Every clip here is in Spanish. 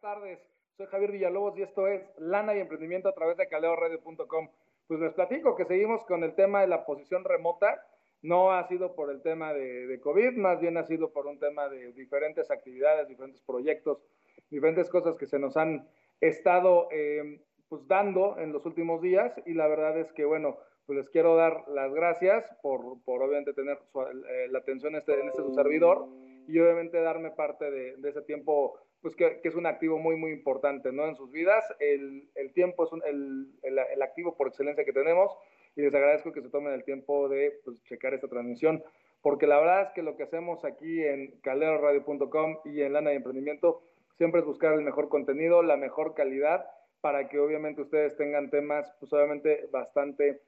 tardes. Soy Javier Villalobos y esto es Lana y Emprendimiento a través de caleoradio.com. Pues les platico que seguimos con el tema de la posición remota. No ha sido por el tema de, COVID, más bien ha sido por un tema de diferentes actividades, diferentes proyectos, diferentes cosas que se nos han estado eh, pues dando en los últimos días y la verdad es que, bueno, pues les quiero dar las gracias por, por obviamente tener eh, la atención este, en este su servidor y obviamente darme parte de, de ese tiempo pues que, es un activo muy, muy importante, ¿no? En sus vidas, el, el tiempo es el, el, el, activo por excelencia que tenemos y les agradezco que se tomen el tiempo de pues, checar esta transmisión, porque la verdad es que lo que hacemos aquí en calderoradio.com y en Lana de Emprendimiento siempre es buscar el mejor contenido, la mejor calidad, para que obviamente ustedes tengan temas, pues obviamente bastante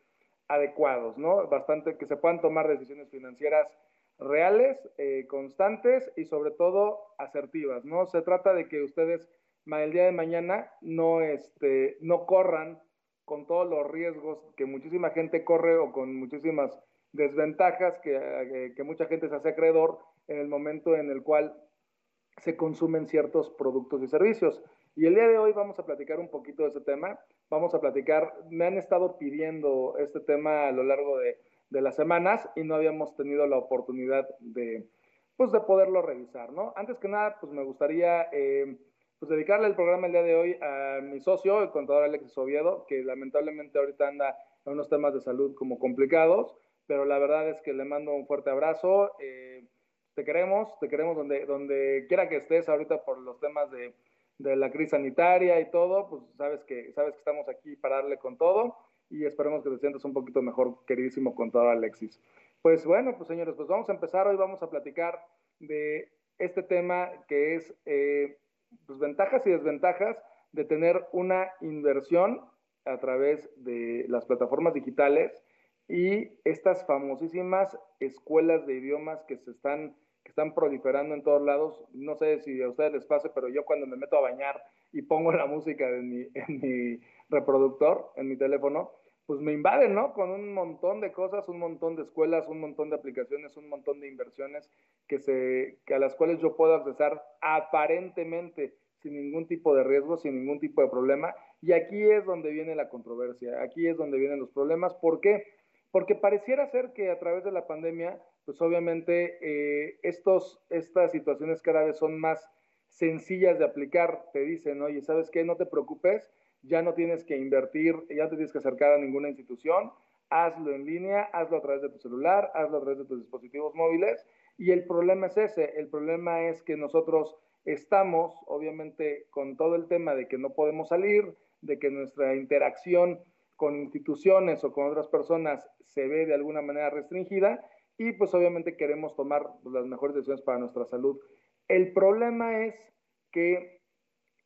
adecuados, ¿no? Bastante que se puedan tomar decisiones financieras reales, eh, constantes y sobre todo asertivas, ¿no? Se trata de que ustedes el día de mañana no, este, no corran con todos los riesgos que muchísima gente corre o con muchísimas desventajas que, eh, que mucha gente se hace acreedor en el momento en el cual se consumen ciertos productos y servicios. Y el día de hoy vamos a platicar un poquito de ese tema. Vamos a platicar, me han estado pidiendo este tema a lo largo de, de las semanas y no habíamos tenido la oportunidad de, pues, de poderlo revisar, ¿no? Antes que nada, pues me gustaría eh, pues, dedicarle el programa el día de hoy a mi socio, el contador Alexis Oviedo, que lamentablemente ahorita anda en unos temas de salud como complicados, pero la verdad es que le mando un fuerte abrazo. Eh, te queremos, te queremos donde, donde quiera que estés ahorita por los temas de, de la crisis sanitaria y todo, pues sabes que, sabes que estamos aquí para darle con todo y esperemos que te sientas un poquito mejor, queridísimo contador Alexis. Pues bueno, pues señores, pues vamos a empezar. Hoy vamos a platicar de este tema que es eh, pues ventajas y desventajas de tener una inversión a través de las plataformas digitales y estas famosísimas escuelas de idiomas que se están que están proliferando en todos lados. No sé si a ustedes les pase, pero yo cuando me meto a bañar y pongo la música en mi, en mi reproductor, en mi teléfono, pues me invaden, ¿no? Con un montón de cosas, un montón de escuelas, un montón de aplicaciones, un montón de inversiones que, se, que a las cuales yo puedo accesar aparentemente sin ningún tipo de riesgo, sin ningún tipo de problema. Y aquí es donde viene la controversia, aquí es donde vienen los problemas. ¿Por qué? Porque pareciera ser que a través de la pandemia, pues obviamente eh, estos, estas situaciones cada vez son más sencillas de aplicar. Te dicen, oye, ¿sabes qué? No te preocupes, ya no tienes que invertir, ya no te tienes que acercar a ninguna institución, hazlo en línea, hazlo a través de tu celular, hazlo a través de tus dispositivos móviles. Y el problema es ese, el problema es que nosotros estamos, obviamente, con todo el tema de que no podemos salir, de que nuestra interacción con instituciones o con otras personas se ve de alguna manera restringida y pues obviamente queremos tomar las mejores decisiones para nuestra salud. El problema es que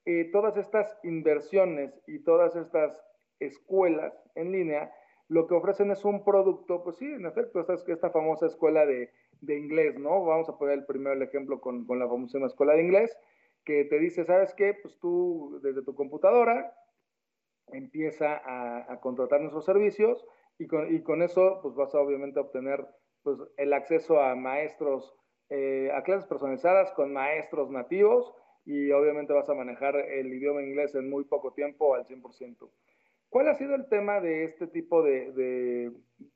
eh, todas estas inversiones y todas estas escuelas en línea lo que ofrecen es un producto, pues sí, en efecto, esta, esta famosa escuela de, de, inglés, ¿no? Vamos a poner el primero el ejemplo con, con la famosa escuela de inglés, que te dice, ¿sabes qué? Pues tú desde tu computadora empieza a, contratar nuestros servicios y con, y con, eso pues vas a obviamente obtener pues, el acceso a maestros, eh, a clases personalizadas con maestros nativos y obviamente vas a manejar el idioma inglés en muy poco tiempo al 100%. ¿Cuál ha sido el tema de este tipo de, de,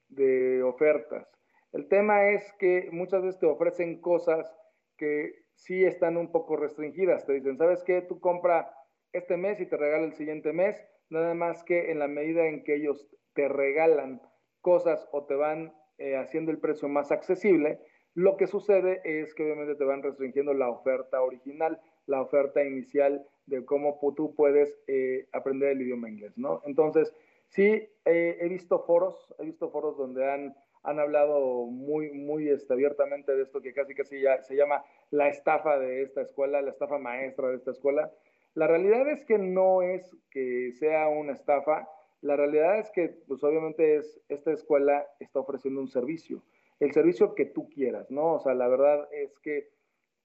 de, ofertas? El tema es que muchas veces te ofrecen cosas que sí están un poco restringidas. Te dicen, ¿sabes qué? Tú compra este mes y te regala el siguiente mes, nada más que en la medida en que ellos te regalan cosas o te van eh, haciendo el precio más accesible, lo que sucede es que obviamente te van restringiendo la oferta original la oferta inicial de cómo tú puedes eh, aprender el idioma inglés, ¿no? Entonces, sí, eh, he visto foros, he visto foros donde han, han hablado muy, muy este, abiertamente de esto que casi casi ya se llama la estafa de esta escuela, la estafa maestra de esta escuela. La realidad es que no es que sea una estafa, la realidad es que, pues obviamente, es, esta escuela está ofreciendo un servicio, el servicio que tú quieras, ¿no? O sea, la verdad es que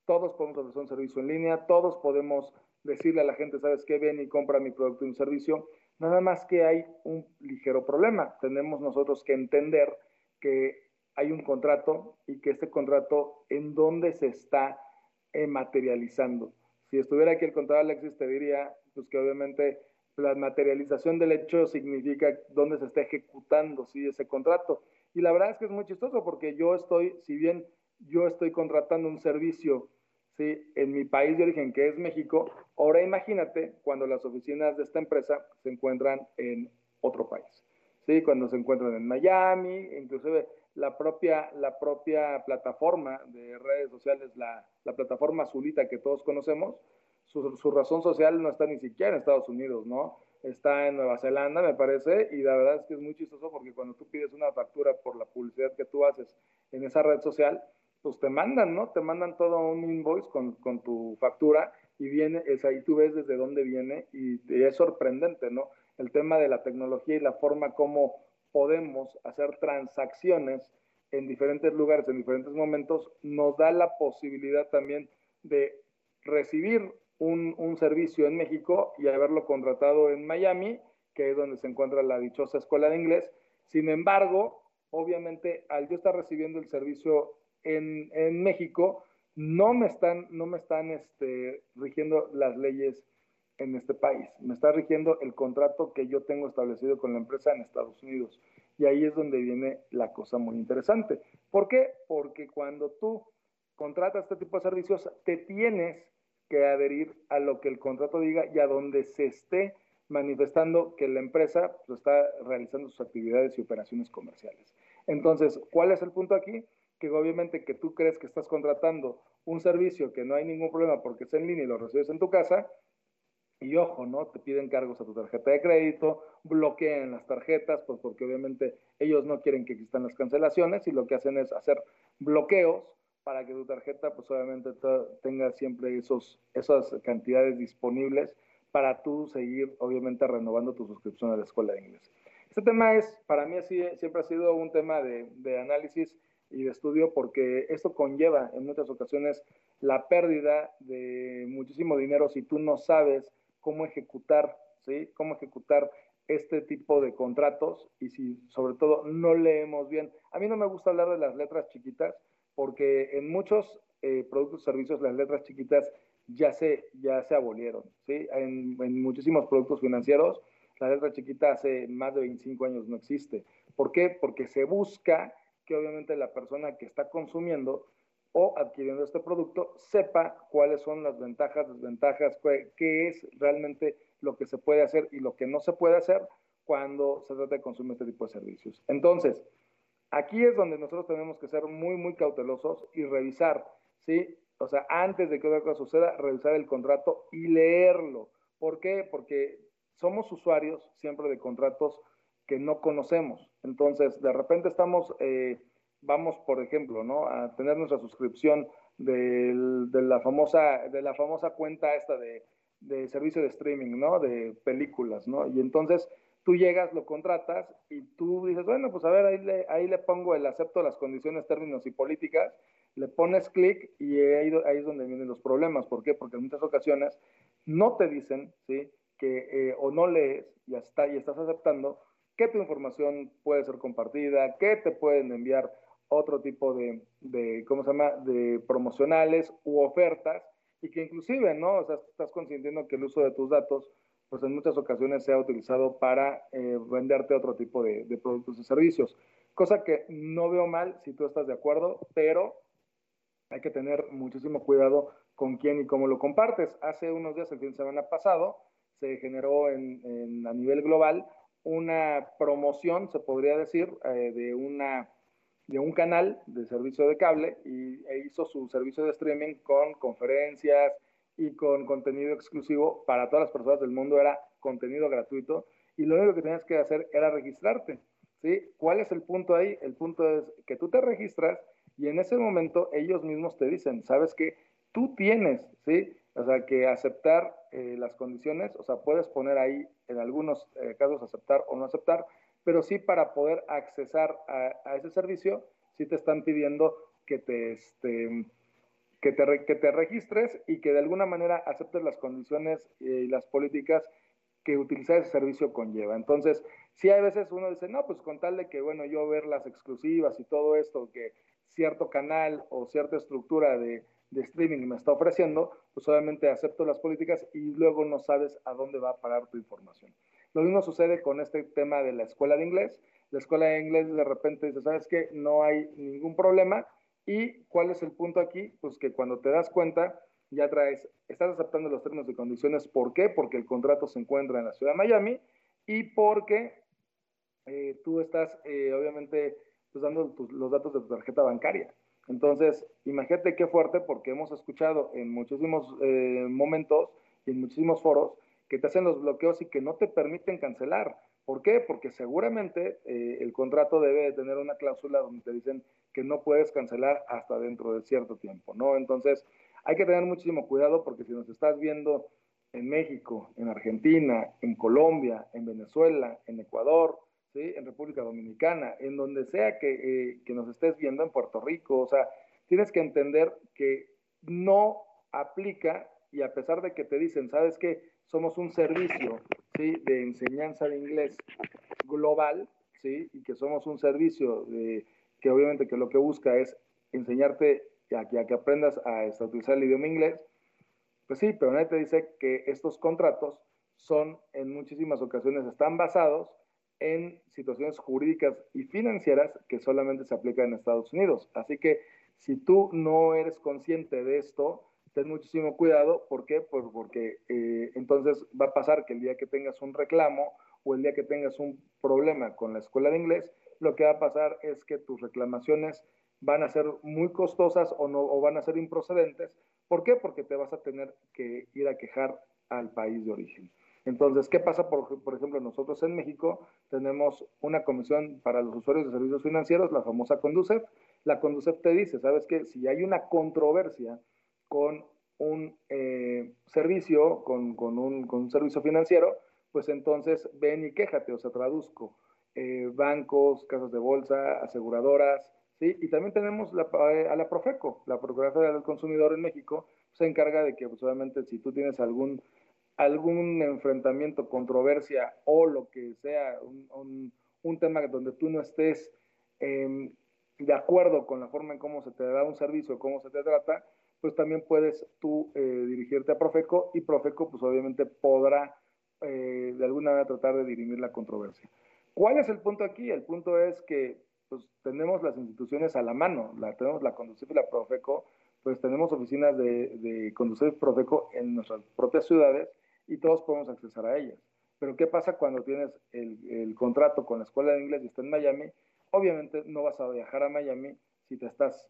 todos podemos ofrecer un servicio en línea, todos podemos decirle a la gente, ¿sabes qué? Ven y compra mi producto y un servicio. Nada más que hay un ligero problema. Tenemos nosotros que entender que hay un contrato y que este contrato en dónde se está materializando. Si estuviera aquí el contador Alexis, te diría pues, que obviamente la materialización del hecho significa dónde se está ejecutando ¿sí? ese contrato. Y la verdad es que es muy chistoso porque yo estoy, si bien yo estoy contratando un servicio ¿sí? en mi país de origen, que es México, ahora imagínate cuando las oficinas de esta empresa se encuentran en otro país. ¿sí? Cuando se encuentran en Miami, inclusive la propia, la propia plataforma de redes sociales, la, la plataforma azulita que todos conocemos, su, su, razón social no está ni siquiera en Estados Unidos, ¿no? Está en Nueva Zelanda, me parece, y la verdad es que es muy chistoso porque cuando tú pides una factura por la publicidad que tú haces en esa red social, pues te mandan, ¿no? Te mandan todo un invoice con, con tu factura y viene, es ahí tú ves desde dónde viene y, es sorprendente, ¿no? El tema de la tecnología y la forma como podemos hacer transacciones en diferentes lugares, en diferentes momentos, nos da la posibilidad también de recibir un, un, servicio en México y haberlo contratado en Miami, que es donde se encuentra la dichosa escuela de inglés. Sin embargo, obviamente, al yo estar recibiendo el servicio en, en México, no me están, no me están este, rigiendo las leyes en este país. Me está rigiendo el contrato que yo tengo establecido con la empresa en Estados Unidos. Y ahí es donde viene la cosa muy interesante. ¿Por qué? Porque cuando tú contratas este tipo de servicios, te tienes que adherir a lo que el contrato diga y a donde se esté manifestando que la empresa pues, está realizando sus actividades y operaciones comerciales. Entonces, ¿cuál es el punto aquí? Que obviamente que tú crees que estás contratando un servicio que no hay ningún problema porque es en línea y lo recibes en tu casa, y ojo, ¿no? Te piden cargos a tu tarjeta de crédito, bloquean las tarjetas, pues porque obviamente ellos no quieren que existan las cancelaciones y lo que hacen es hacer bloqueos para que tu tarjeta, pues obviamente tenga siempre esos, esas cantidades disponibles para tú seguir, obviamente, renovando tu suscripción a la escuela de inglés. Este tema es, para mí, siempre ha sido un tema de análisis y de estudio porque esto conlleva en muchas ocasiones la pérdida de muchísimo dinero si tú no sabes cómo ejecutar, ¿sí? Cómo ejecutar este tipo de contratos y si sobre todo no leemos bien. A mí no me gusta hablar de las letras chiquitas porque en muchos eh, productos y servicios las letras chiquitas ya se, ya se abolieron, ¿sí? En, en, muchísimos productos financieros la letra chiquita hace más de 25 años no existe. ¿Por qué? Porque se busca que obviamente la persona que está consumiendo o adquiriendo este producto sepa cuáles son las ventajas, desventajas, qué es realmente lo que se puede hacer y lo que no se puede hacer cuando se trata de consumir este tipo de servicios. Entonces, aquí es donde nosotros tenemos que ser muy, muy cautelosos y revisar, ¿sí? O sea, antes de que otra cosa suceda, revisar el contrato y leerlo. ¿Por qué? Porque somos usuarios siempre de contratos que no conocemos. Entonces, de repente estamos... Eh, vamos, por ejemplo, ¿no? a tener nuestra suscripción de, de, la, famosa, de la famosa cuenta esta de, de, servicio de streaming, ¿no? De películas, ¿no? Y entonces tú llegas, lo contratas y tú dices, bueno, pues a ver, ahí le, ahí le pongo el acepto las condiciones, términos y políticas, le pones clic y ahí, ahí, es donde vienen los problemas. ¿Por qué? Porque en muchas ocasiones no te dicen, ¿sí? Que eh, o no lees y, hasta, y estás aceptando que tu información puede ser compartida, que te pueden enviar otro tipo de, de, ¿cómo se llama?, de promocionales u ofertas y que inclusive, ¿no? O sea, estás consintiendo que el uso de tus datos, pues en muchas ocasiones sea utilizado para eh, venderte otro tipo de, productos y servicios. Cosa que no veo mal si tú estás de acuerdo, pero hay que tener muchísimo cuidado con quién y cómo lo compartes. Hace unos días, el fin de semana pasado, se generó en, en a nivel global una promoción, se podría decir, eh, de una de un canal de servicio de cable y e hizo su servicio de streaming con conferencias y con contenido exclusivo para todas las personas del mundo, era contenido gratuito y lo único que tenías que hacer era registrarte. ¿sí? ¿Cuál es el punto ahí? El punto es que tú te registras y en ese momento ellos mismos te dicen, sabes que tú tienes, ¿sí? O sea, que aceptar eh, las condiciones, o sea, puedes poner ahí en algunos eh, casos aceptar o no aceptar, pero sí para poder accesar a, ese servicio, sí te están pidiendo que te, este, que, te, que te registres y que de alguna manera aceptes las condiciones y las políticas que utilizar ese servicio conlleva. Entonces, sí hay veces uno dice, no, pues con tal de que, bueno, yo ver las exclusivas y todo esto, que cierto canal o cierta estructura de, de streaming me está ofreciendo, pues obviamente acepto las políticas y luego no sabes a dónde va a parar tu información. Lo mismo sucede con este tema de la escuela de inglés. La escuela de inglés de repente dice, ¿sabes qué? No hay ningún problema. ¿Y cuál es el punto aquí? Pues que cuando te das cuenta, ya traes, estás aceptando los términos y condiciones. ¿Por qué? Porque el contrato se encuentra en la ciudad de Miami y porque eh, tú estás, eh, obviamente, pues, dando los datos de tu tarjeta bancaria. Entonces, imagínate qué fuerte, porque hemos escuchado en muchísimos eh, momentos y en muchísimos foros que te hacen los bloqueos y que no te permiten cancelar. ¿Por qué? Porque seguramente el contrato debe tener una cláusula donde te dicen que no puedes cancelar hasta dentro de cierto tiempo, ¿no? Entonces, hay que tener muchísimo cuidado porque si nos estás viendo en México, en Argentina, en Colombia, en Venezuela, en Ecuador, ¿sí? en República Dominicana, en donde sea que, eh, que nos estés viendo, en Puerto Rico, o sea, tienes que entender que no aplica y a pesar de que te dicen, sabes que somos un servicio ¿sí? de enseñanza de inglés global, ¿sí? y que somos un servicio de, que obviamente que lo que busca es enseñarte a que, a que aprendas a, a utilizar el idioma inglés, pues sí, pero nadie te dice que estos contratos son en muchísimas ocasiones están basados en situaciones jurídicas y financieras que solamente se aplican en Estados Unidos. Así que si tú no eres consciente de esto, ten muchísimo cuidado. ¿Por qué? Pues porque eh, entonces va a pasar que el día que tengas un reclamo o el día que tengas un problema con la escuela de inglés, lo que va a pasar es que tus reclamaciones van a ser muy costosas o, no, o van a ser improcedentes. ¿Por qué? Porque te vas a tener que ir a quejar al país de origen. Entonces, ¿qué pasa? Por, por, ejemplo, nosotros en México tenemos una comisión para los usuarios de servicios financieros, la famosa Conducef. La Conducef te dice, ¿sabes qué? Si hay una controversia con un eh, servicio, con, con, un, con, un, servicio financiero, pues entonces ven y quéjate, o sea, traduzco. Eh, bancos, casas de bolsa, aseguradoras, ¿sí? Y también tenemos la, eh, a la Profeco, la Procuraduría del Consumidor en México, se encarga de que, pues obviamente, si tú tienes algún algún enfrentamiento, controversia o lo que sea, un, un, tema donde tú no estés eh, de acuerdo con la forma en cómo se te da un servicio, cómo se te trata, pues también puedes tú eh, dirigirte a Profeco y Profeco pues obviamente podrá eh, de alguna manera tratar de dirimir la controversia. ¿Cuál es el punto aquí? El punto es que pues tenemos las instituciones a la mano, la, tenemos la Conducif y la Profeco, pues tenemos oficinas de, de y Profeco en nuestras propias ciudades y todos podemos acceder a ellas. Pero ¿qué pasa cuando tienes el, el, contrato con la escuela de inglés y está en Miami? Obviamente no vas a viajar a Miami si te estás,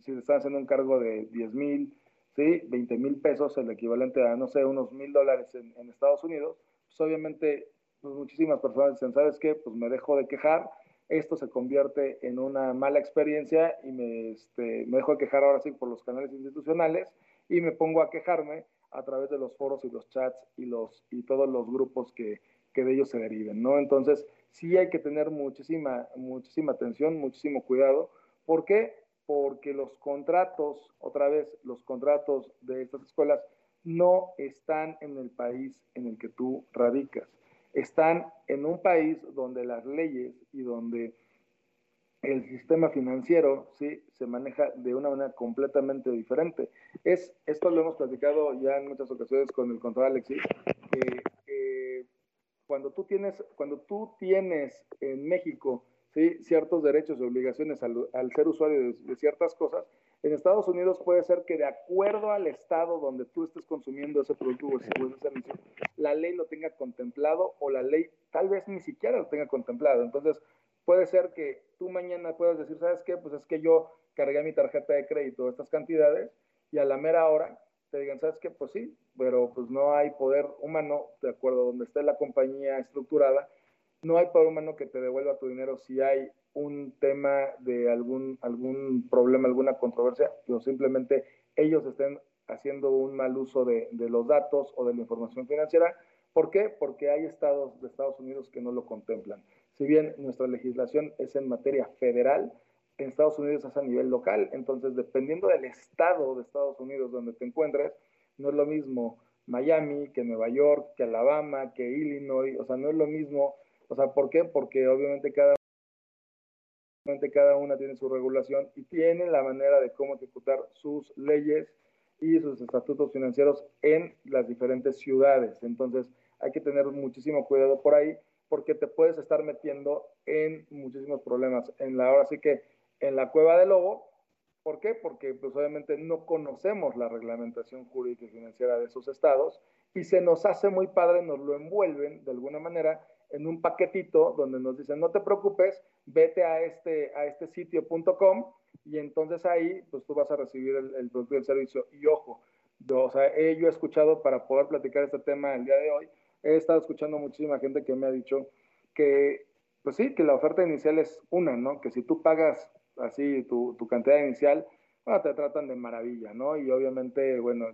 si te están haciendo un cargo de 10 mil, ¿sí? 20 mil pesos, el equivalente a, no sé, unos mil dólares en, en, Estados Unidos. Pues obviamente pues muchísimas personas dicen, ¿sabes qué? Pues me dejo de quejar, esto se convierte en una mala experiencia y me, este, me dejo de quejar ahora sí por los canales institucionales y me pongo a quejarme a través de los foros y los chats y, los, y todos los grupos que, que de ellos se deriven, ¿no? Entonces, sí hay que tener muchísima, muchísima atención, muchísimo cuidado. ¿Por qué? Porque los contratos, otra vez, los contratos de estas escuelas no están en el país en el que tú radicas. Están en un país donde las leyes y donde el sistema financiero sí se maneja de una manera completamente diferente. Es, esto lo hemos platicado ya en muchas ocasiones con el contador Alexis, que cuando, tú tienes, cuando tú tienes en México ¿sí? ciertos derechos y obligaciones al, ser usuario de, ciertas cosas, en Estados Unidos puede ser que de acuerdo al estado donde tú estés consumiendo ese producto o servicio, la ley lo tenga contemplado o la ley tal vez ni siquiera lo tenga contemplado. Entonces, puede ser que tú mañana puedas decir, ¿sabes qué? Pues es que yo cargué mi tarjeta de crédito estas cantidades y a la mera hora te digan, ¿sabes qué? Pues sí, pero pues no hay poder humano, de acuerdo a donde esté la compañía estructurada, no hay poder humano que te devuelva tu dinero si hay un tema de algún, algún problema, alguna controversia, o simplemente ellos estén haciendo un mal uso de, de los datos o de la información financiera. ¿Por qué? Porque hay estados de Estados Unidos que no lo contemplan. Si bien nuestra legislación es en materia federal, en Estados Unidos es a nivel local. Entonces, dependiendo del estado de Estados Unidos donde te encuentres, no es lo mismo Miami que Nueva York, que Alabama, que Illinois. O sea, no es lo mismo. O sea, ¿por qué? Porque obviamente cada cada una tiene su regulación y tiene la manera de cómo ejecutar sus leyes y sus estatutos financieros en las diferentes ciudades. Entonces, hay que tener muchísimo cuidado por ahí porque te puedes estar metiendo en muchísimos problemas. En la ahora sí que en la cueva del lobo, ¿por qué? Porque pues obviamente no conocemos la reglamentación jurídica y financiera de esos estados y se nos hace muy padre, nos lo envuelven de alguna manera en un paquetito donde nos dicen, no te preocupes, vete a este, a este sitio.com y entonces ahí pues tú vas a recibir el, producto y el servicio. Y ojo, yo, o sea, he, yo he escuchado para poder platicar este tema el día de hoy, he estado escuchando muchísima gente que me ha dicho que, pues sí, que la oferta inicial es una, ¿no? Que si tú pagas así tu, tu cantidad inicial, bueno, te tratan de maravilla, ¿no? Y obviamente, bueno,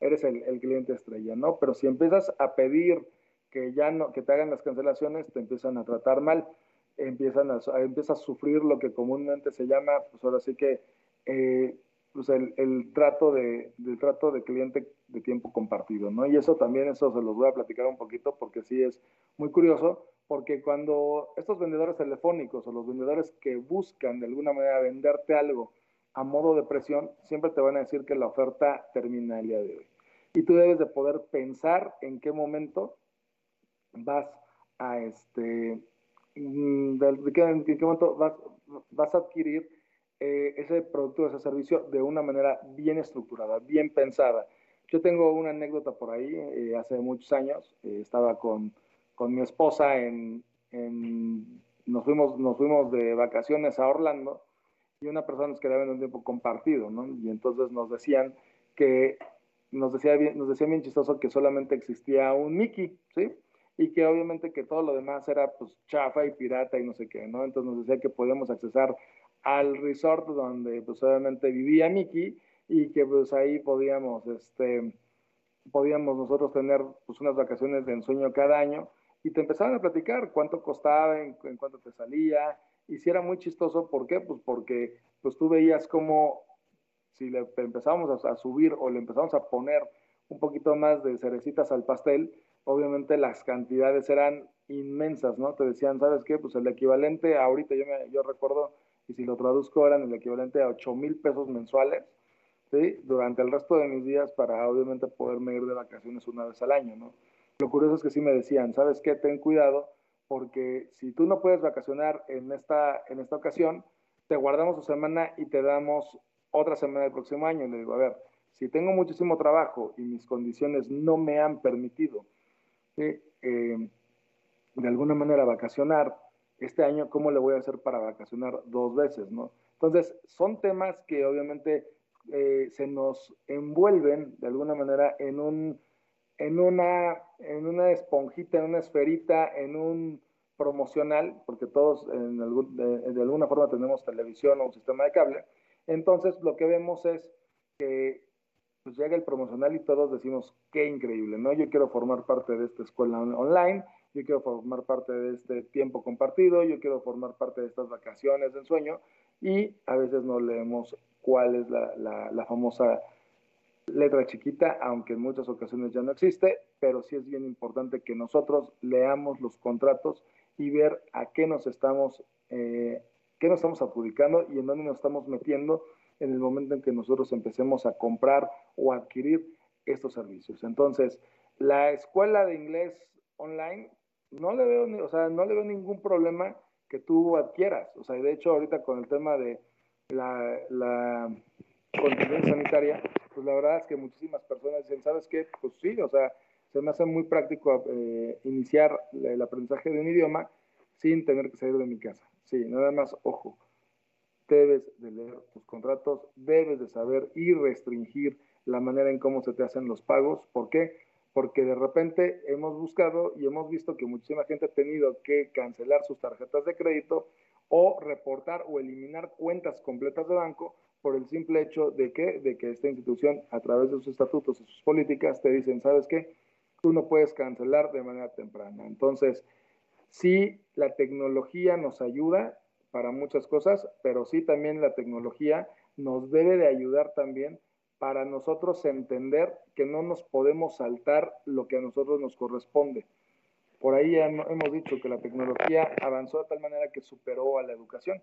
eres el, el, cliente estrella, ¿no? Pero si empiezas a pedir que ya no, que te hagan las cancelaciones, te empiezan a tratar mal, empiezan a, empiezas a sufrir lo que comúnmente se llama, pues ahora sí que, eh, pues el, el, trato de, del trato de cliente de tiempo compartido, ¿no? Y eso también, eso se los voy a platicar un poquito porque sí es muy curioso, porque cuando estos vendedores telefónicos o los vendedores que buscan de alguna manera venderte algo a modo de presión, siempre te van a decir que la oferta termina el día de hoy. Y tú debes de poder pensar en qué momento vas a este, mm, en qué momento vas, vas a adquirir eh, ese producto o ese servicio de una manera bien estructurada, bien pensada. Yo tengo una anécdota por ahí, eh, hace muchos años, eh, estaba con, con, mi esposa en, nos, fuimos, nos fuimos de vacaciones a Orlando y una persona nos quedaba en un tiempo compartido, ¿no? Y entonces nos decían que, nos decía bien, nos decía bien chistoso que solamente existía un Mickey, ¿sí? y que obviamente que todo lo demás era pues chafa y pirata y no sé qué, ¿no? Entonces nos decía que podíamos accesar al resort donde pues obviamente vivía Mickey y que pues ahí podíamos, este, podíamos nosotros tener pues unas vacaciones de ensueño cada año y te empezaban a platicar cuánto costaba, en, cuánto te salía y si era muy chistoso, ¿por qué? Pues porque pues tú veías como si le empezábamos a, a subir o le empezamos a poner un poquito más de cerecitas al pastel, obviamente las cantidades eran inmensas, ¿no? Te decían, ¿sabes qué? Pues el equivalente, ahorita yo, me, yo recuerdo, y si lo traduzco, eran el equivalente a 8 mil pesos mensuales, ¿sí? Durante el resto de mis días para obviamente poderme ir de vacaciones una vez al año, ¿no? Lo curioso es que sí me decían, ¿sabes qué? Ten cuidado, porque si tú no puedes vacacionar en esta, en esta ocasión, te guardamos tu semana y te damos otra semana el próximo año. Y le digo, a ver, si tengo muchísimo trabajo y mis condiciones no me han permitido eh, de alguna manera vacacionar este año, ¿cómo le voy a hacer para vacacionar dos veces? ¿no? Entonces, son temas que obviamente eh, se nos envuelven de alguna manera en, un, en, una, en una esponjita, en una esferita, en un promocional, porque todos de, alguna forma tenemos televisión o un sistema de cable. Entonces, lo que vemos es que pues llega el promocional y todos decimos, qué increíble, ¿no? Yo quiero formar parte de esta escuela online, yo quiero formar parte de este tiempo compartido, yo quiero formar parte de estas vacaciones de ensueño y a veces no leemos cuál es la, famosa letra chiquita, aunque en muchas ocasiones ya no existe, pero sí es bien importante que nosotros leamos los contratos y ver a qué nos estamos, eh, qué nos estamos adjudicando y en dónde nos estamos metiendo en el momento en que nosotros empecemos a comprar o adquirir estos servicios. Entonces, la escuela de inglés online no le veo, o sea, no le veo ningún problema que tú adquieras. O sea, de hecho, ahorita con el tema de la, la contingencia sanitaria, pues la verdad es que muchísimas personas dicen, ¿sabes qué? Pues sí, o sea, se me hace muy práctico eh, iniciar el aprendizaje de un idioma sin tener que salir de mi casa. Sí, nada más, ojo, debes de leer tus contratos, debes de saber y restringir la manera en cómo se te hacen los pagos. ¿Por qué? Porque de repente hemos buscado y hemos visto que muchísima gente ha tenido que cancelar sus tarjetas de crédito o reportar o eliminar cuentas completas de banco por el simple hecho de que, de que esta institución, a través de sus estatutos y sus políticas, te dicen, ¿sabes qué? Tú no puedes cancelar de manera temprana. Entonces, si la tecnología nos ayuda, para muchas cosas, pero sí también la tecnología nos debe de ayudar también para nosotros entender que no nos podemos saltar lo que a nosotros nos corresponde. Por ahí hemos dicho que la tecnología avanzó de tal manera que superó a la educación.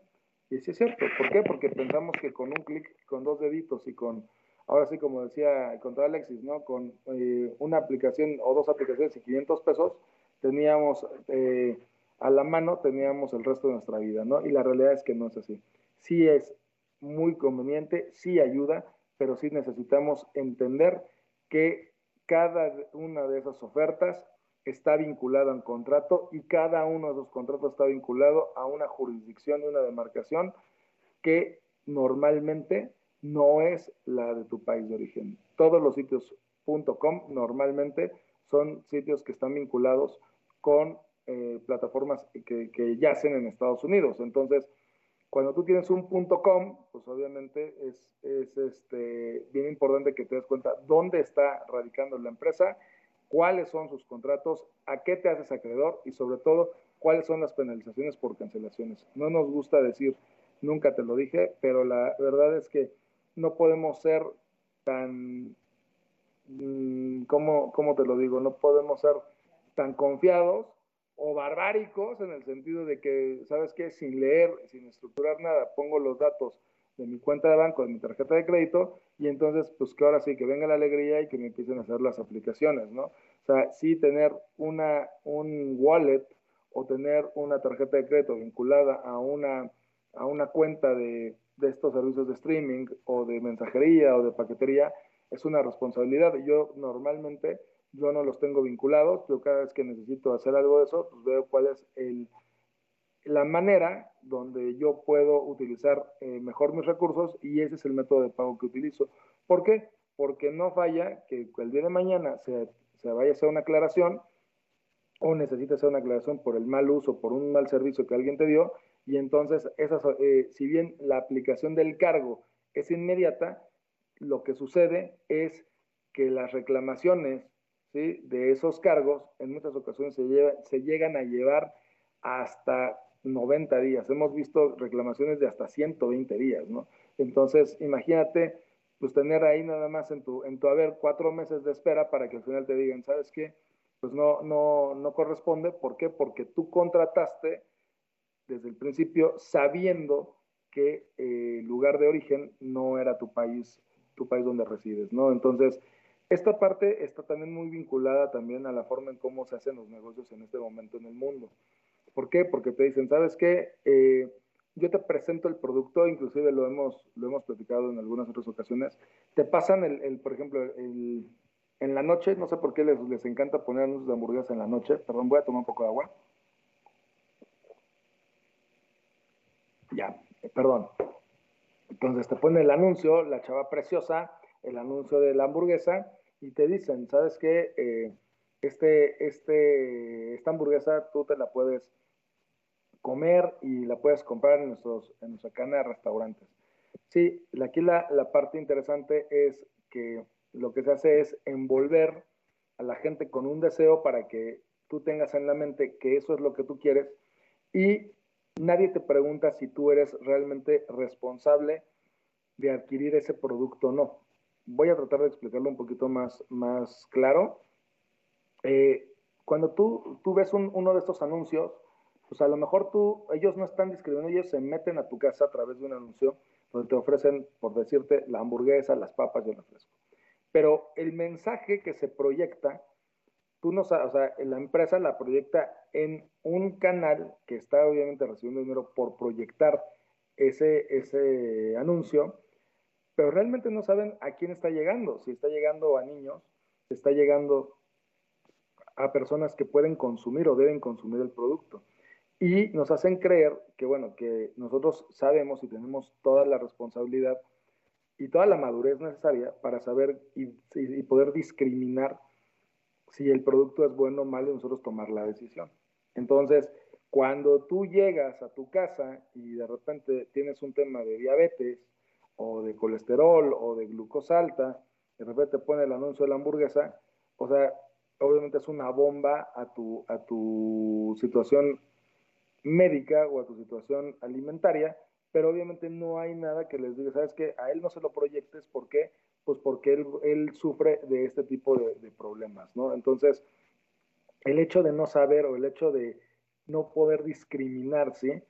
Y sí es cierto. ¿Por qué? Porque pensamos que con un clic, con dos deditos y con, ahora sí, como decía, con todo Alexis, ¿no? Con eh, una aplicación o dos aplicaciones y 500 pesos, teníamos eh, a la mano, teníamos el resto de nuestra vida, ¿no? Y la realidad es que no es así. Sí es muy conveniente, sí ayuda, pero sí necesitamos entender que cada una de esas ofertas está vinculada a un contrato y cada uno de esos contratos está vinculado a una jurisdicción y una demarcación que normalmente no es la de tu país de origen. Todos los sitios .com normalmente son sitios que están vinculados con eh, plataformas que, que yacen en Estados Unidos. Entonces, cuando tú tienes un .com, pues obviamente es, es este, bien importante que te des cuenta dónde está radicando la empresa cuáles son sus contratos, a qué te haces acreedor y sobre todo cuáles son las penalizaciones por cancelaciones. No nos gusta decir, nunca te lo dije, pero la verdad es que no podemos ser tan, mm, ¿cómo, cómo te lo digo? No podemos ser tan confiados o barbáricos en el sentido de que, ¿sabes qué? Sin leer, sin estructurar nada, pongo los datos de mi cuenta de banco, de mi tarjeta de crédito, y entonces, pues que ahora sí, que venga la alegría y que me empiecen a hacer las aplicaciones, ¿no? O sea, sí tener una, un wallet o tener una tarjeta de crédito vinculada a una, a una cuenta de, de estos servicios de streaming o de mensajería o de paquetería es una responsabilidad. Yo normalmente, yo no los tengo vinculados, pero cada vez que necesito hacer algo de eso, pues veo cuál es el la manera donde yo puedo utilizar eh, mejor mis recursos y ese es el método de pago que utilizo. ¿Por qué? Porque no falla que el día de mañana se, se vaya a hacer una aclaración o necesita hacer una aclaración por el mal uso, por un mal servicio que alguien te dio y entonces esas, eh, si bien la aplicación del cargo es inmediata, lo que sucede es que las reclamaciones de esos cargos en muchas ocasiones se, lleva, se llegan a llevar hasta 90 días. Hemos visto reclamaciones de hasta 120 días, ¿no? Entonces, imagínate, pues tener ahí nada más en tu, en tu haber cuatro meses de espera para que al final te digan, ¿sabes qué? Pues no, no, no corresponde. ¿Por qué? Porque tú contrataste desde el principio sabiendo que eh, el lugar de origen no era tu país, tu país donde resides, ¿no? Entonces, esta parte está también muy vinculada también a la forma en cómo se hacen los negocios en este momento en el mundo. ¿Por qué? Porque te dicen, ¿sabes qué? Eh, yo te presento el producto, inclusive lo hemos, lo hemos platicado en algunas otras ocasiones. Te pasan el, por ejemplo, el, en la noche, no sé por qué les, les encanta poner anuncios de hamburguesas en la noche. Perdón, voy a tomar un poco de agua. Ya, perdón. Entonces te pone el anuncio, la chava preciosa, el anuncio de la hamburguesa, y te dicen, ¿sabes qué? Eh, este, este, esta hamburguesa tú te la puedes comer y la puedes comprar en, nuestros, en nuestra cadena de restaurantes. Sí, aquí la, la parte interesante es que lo que se hace es envolver a la gente con un deseo para que tú tengas en la mente que eso es lo que tú quieres y nadie te pregunta si tú eres realmente responsable de adquirir ese producto o no. Voy a tratar de explicarlo un poquito más, más claro. Eh, cuando tú, tú ves uno de estos anuncios, pues a lo mejor tú, ellos no están discriminando, ellos se meten a tu casa a través de un anuncio donde te ofrecen, por decirte, la hamburguesa, las papas y el refresco. Pero el mensaje que se proyecta, tú no sabes, o sea, la empresa la proyecta en un canal que está obviamente recibiendo dinero por proyectar ese, ese anuncio, pero realmente no saben a quién está llegando, si está llegando a niños, si está llegando a personas que pueden consumir o deben consumir el producto y nos hacen creer que, bueno, que nosotros sabemos y tenemos toda la responsabilidad y toda la madurez necesaria para saber y, poder discriminar si el producto es bueno o malo y nosotros tomar la decisión. Entonces, cuando tú llegas a tu casa y de repente tienes un tema de diabetes o de colesterol o de glucosa alta, de repente pone el anuncio de la hamburguesa, o sea, obviamente es una bomba a tu, a tu situación médica o a tu situación alimentaria, pero obviamente no hay nada que les diga, ¿sabes qué? A él no se lo proyectes, ¿por qué? Pues porque él, él sufre de este tipo de, problemas, ¿no? Entonces, el hecho de no saber o el hecho de no poder discriminarse,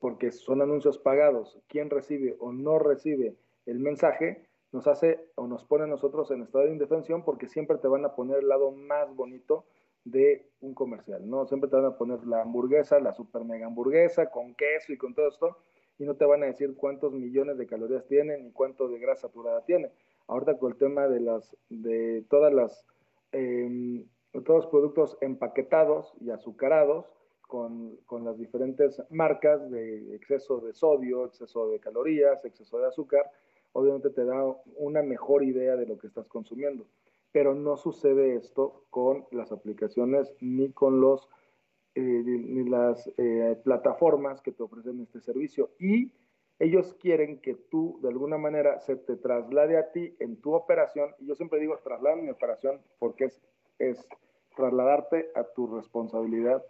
porque son anuncios pagados, quién recibe o no recibe el mensaje, nos hace o nos pone a nosotros en estado de indefensión porque siempre te van a poner el lado más bonito de un comercial, ¿no? Siempre te van a poner la hamburguesa, la super mega hamburguesa con queso y con todo esto, y no te van a decir cuántos millones de calorías tiene ni cuánto de grasa saturada tiene. Ahorita con el tema de las, de todas las, eh, todos los productos empaquetados y azucarados, con, con, las diferentes marcas de exceso de sodio, exceso de calorías, exceso de azúcar, obviamente te da una mejor idea de lo que estás consumiendo pero no sucede esto con las aplicaciones ni con los eh, ni las eh, plataformas que te ofrecen este servicio. Y ellos quieren que tú de alguna manera se te traslade a ti en tu operación. Y yo siempre digo traslada mi operación porque es, es trasladarte a tu responsabilidad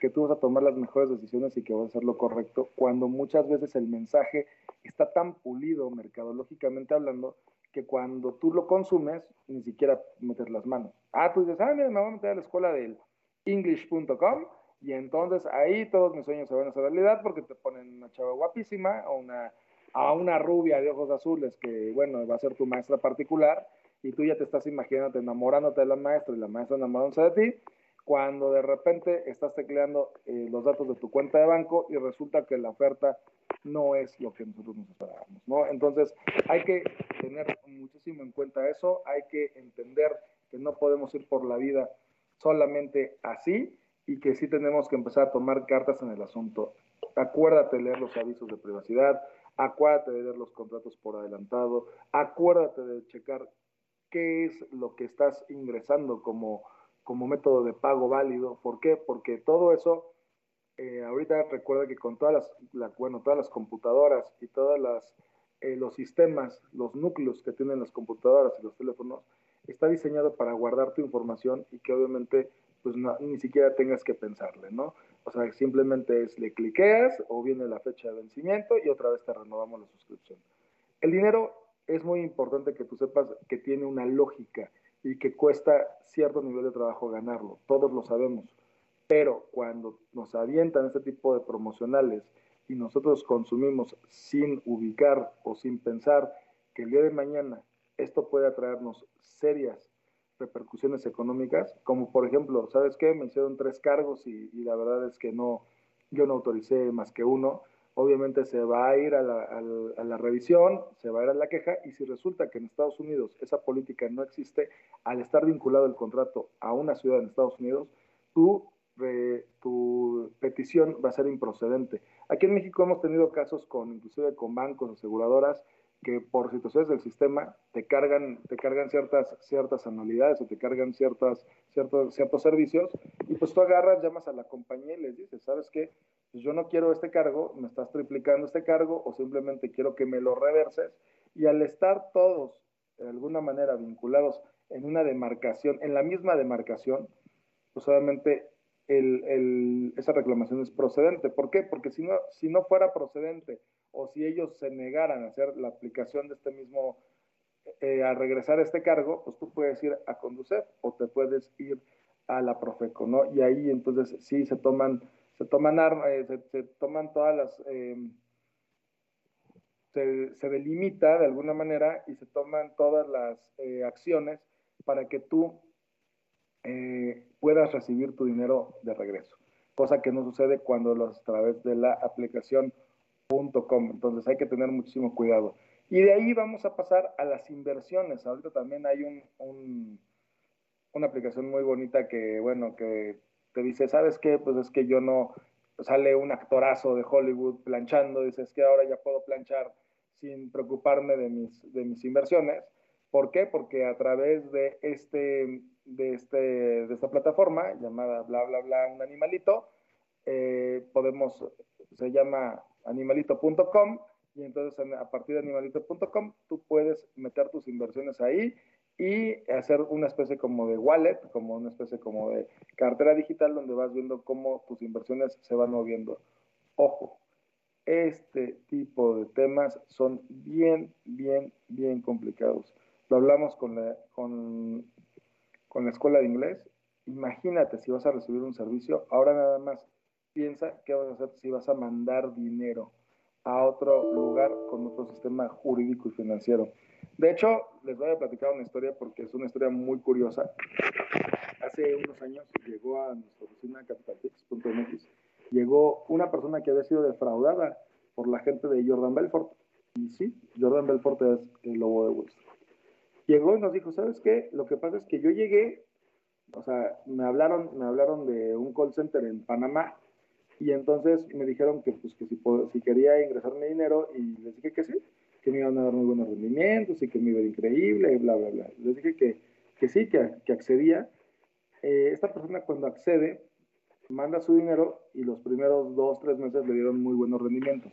que tú vas a tomar las mejores decisiones y que vas a hacer lo correcto cuando muchas veces el mensaje está tan pulido mercadológicamente hablando que cuando tú lo consumes, ni siquiera metes las manos. Ah, tú dices, ah, mira, me voy a meter a la escuela del english.com y entonces ahí todos mis sueños se van a hacer realidad porque te ponen una chava guapísima o una, a una rubia de ojos azules que, bueno, va a ser tu maestra particular y tú ya te estás imaginando enamorándote de la maestra y la maestra enamorándose de ti, cuando de repente estás tecleando eh, los datos de tu cuenta de banco y resulta que la oferta no es lo que nosotros nos esperábamos, ¿no? Entonces, hay que tener muchísimo en cuenta eso, hay que entender que no podemos ir por la vida solamente así y que sí tenemos que empezar a tomar cartas en el asunto. Acuérdate de leer los avisos de privacidad, acuérdate de leer los contratos por adelantado, acuérdate de checar qué es lo que estás ingresando como, como método de pago válido. ¿Por qué? Porque todo eso eh, ahorita recuerda que con todas las, bueno, todas las computadoras y todos eh, los sistemas, los núcleos que tienen las computadoras y los teléfonos, está diseñado para guardar tu información y que obviamente pues ni siquiera tengas que pensarle, ¿no? O sea, simplemente es le cliqueas o viene la fecha de vencimiento y otra vez te renovamos la suscripción. El dinero es muy importante que tú sepas que tiene una lógica y que cuesta cierto nivel de trabajo ganarlo. Todos lo sabemos. Pero cuando nos avientan este tipo de promocionales y nosotros consumimos sin ubicar o sin pensar que el día de mañana esto puede traernos serias repercusiones económicas, como por ejemplo, ¿sabes qué? Me hicieron tres cargos y, la verdad es que no, yo no autoricé más que uno. Obviamente se va a ir a la, revisión, se va a ir a la queja y si resulta que en Estados Unidos esa política no existe, al estar vinculado el contrato a una ciudad en Estados Unidos, tú tu petición va a ser improcedente. Aquí en México hemos tenido casos con, inclusive con bancos, aseguradoras, que por situaciones del sistema te cargan, te cargan ciertas, ciertas anualidades o te cargan ciertas, ciertos, ciertos servicios y pues tú agarras, llamas a la compañía y les dices, ¿sabes qué? Pues yo no quiero este cargo, me estás triplicando este cargo o simplemente quiero que me lo reverses y al estar todos de alguna manera vinculados en una demarcación, en la misma demarcación, pues obviamente el, esa reclamación es procedente. ¿Por qué? Porque si no, si no fuera procedente o si ellos se negaran a hacer la aplicación de este mismo, eh, a regresar a este cargo, pues tú puedes ir a conducir o te puedes ir a la Profeco, ¿no? Y ahí entonces sí se toman, se toman, eh, se, toman todas las, em, se, se, delimita de alguna manera y se toman todas las eh, acciones para que tú eh, puedas recibir tu dinero de regreso, cosa que no sucede cuando lo haces a través de la aplicación .com. Entonces hay que tener muchísimo cuidado. Y de ahí vamos a pasar a las inversiones. Ahorita también hay un, una aplicación muy bonita que, bueno, que te dice, ¿sabes qué? Pues es que yo no, sale un actorazo de Hollywood planchando, dices que ahora ya puedo planchar sin preocuparme de mis, de mis inversiones. ¿Por qué? Porque a través de este de, este, de esta plataforma llamada bla, bla, bla, un animalito. Eh, podemos, se llama animalito.com y entonces a partir de animalito.com tú puedes meter tus inversiones ahí y hacer una especie como de wallet, como una especie como de cartera digital donde vas viendo cómo tus inversiones se van moviendo. Ojo, este tipo de temas son bien, bien, bien complicados. Lo hablamos con, la, con con la escuela de inglés imagínate si vas a recibir un servicio, ahora nada más piensa qué vas a hacer si vas a mandar dinero a otro lugar con otro sistema jurídico y financiero. De hecho, les voy a platicar una historia porque es una historia muy curiosa. Hace unos años llegó a nuestra oficina capitalfix.mx, llegó una persona que había sido defraudada por la gente de Jordan Belfort. Y sí, Jordan Belfort es el lobo de Wall Llegó y nos dijo, ¿sabes qué? Lo que pasa es que yo llegué, o sea, me hablaron, me hablaron de un call center en Panamá y entonces me dijeron que, pues, que si, si quería ingresar mi dinero y les dije que sí, que me iban a dar muy buenos rendimientos y que me iba a ir increíble y bla, bla, bla. Les dije que, que sí, que, que accedía. Eh, esta persona cuando accede, manda su dinero y los primeros dos, tres meses le dieron muy buenos rendimientos.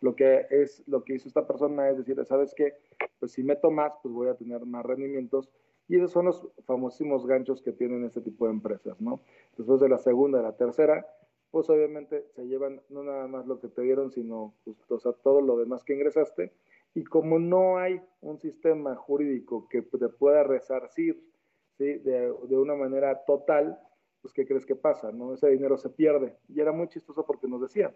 Lo que, es, lo que hizo esta persona es decir, ¿sabes qué? Pues si meto más, pues voy a tener más rendimientos. Y esos son los famosísimos ganchos que tienen este tipo de empresas, ¿no? Después de la segunda, de la tercera, pues obviamente se llevan no nada más lo que te dieron, sino pues, todo lo demás que ingresaste. Y como no hay un sistema jurídico que te pueda resarcir ¿sí? de, de, una manera total, pues ¿qué crees que pasa? ¿no? Ese dinero se pierde. Y era muy chistoso porque nos decían,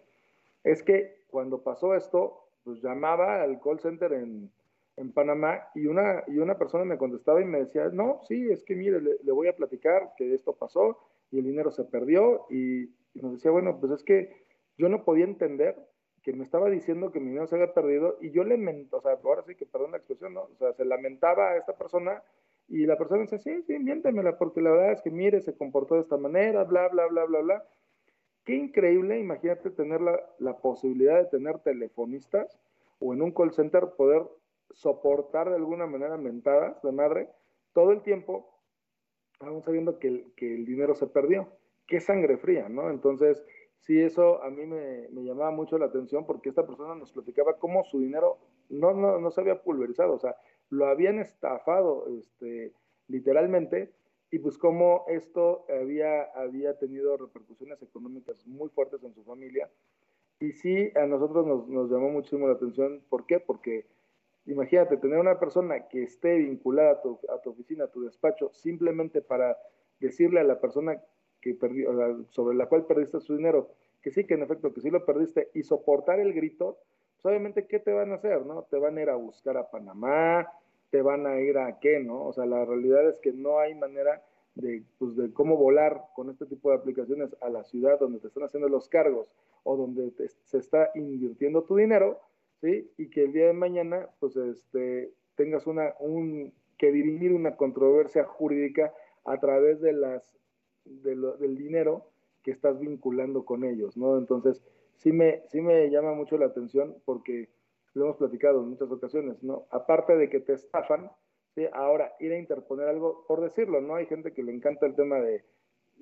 es que cuando pasó esto, pues llamaba al call center en, en Panamá y una, y una persona me contestaba y me decía, no, sí, es que mire, le, le voy a platicar que esto pasó y el dinero se perdió y, y nos decía, bueno, pues es que yo no podía entender que me estaba diciendo que mi dinero se había perdido y yo le o sea, ahora sí que perdón la expresión, ¿no? O sea, se lamentaba a esta persona y la persona dice, sí, sí, miéntemela, porque la verdad es que mire, se comportó de esta manera, bla, bla, bla, bla, bla. Qué increíble, imagínate tener la, la posibilidad de tener telefonistas o en un call center poder soportar de alguna manera mentadas de madre todo el tiempo, aún sabiendo que que el dinero se perdió qué sangre fría, ¿no? Entonces, sí, eso a mí me, llamaba mucho la atención porque esta persona nos platicaba cómo su dinero no, no, no se había pulverizado, o sea, lo habían estafado este, literalmente y pues cómo esto había, había tenido repercusiones económicas muy fuertes en su familia. Y sí, a nosotros nos, nos llamó muchísimo la atención. ¿Por qué? Porque imagínate tener una persona que esté vinculada a tu, a tu oficina, a tu despacho, simplemente para decirle a la persona que sobre la cual perdiste su dinero, que sí, que en efecto, que sí lo perdiste, y soportar el grito, pues obviamente, ¿qué te van a hacer, no? Te van a ir a buscar a Panamá, te van a ir a qué, ¿no? O sea, la realidad es que no hay manera de, pues, de cómo volar con este tipo de aplicaciones a la ciudad donde te están haciendo los cargos o donde se está invirtiendo tu dinero, ¿sí? Y que el día de mañana, pues, este, tengas una, un, que dirimir una controversia jurídica a través de las del dinero que estás vinculando con ellos, ¿no? Entonces, sí me, sí me llama mucho la atención porque lo hemos platicado en muchas ocasiones, ¿no? Aparte de que te estafan, ¿sí? Ahora, ir a interponer algo, por decirlo, ¿no? Hay gente que le encanta el tema de,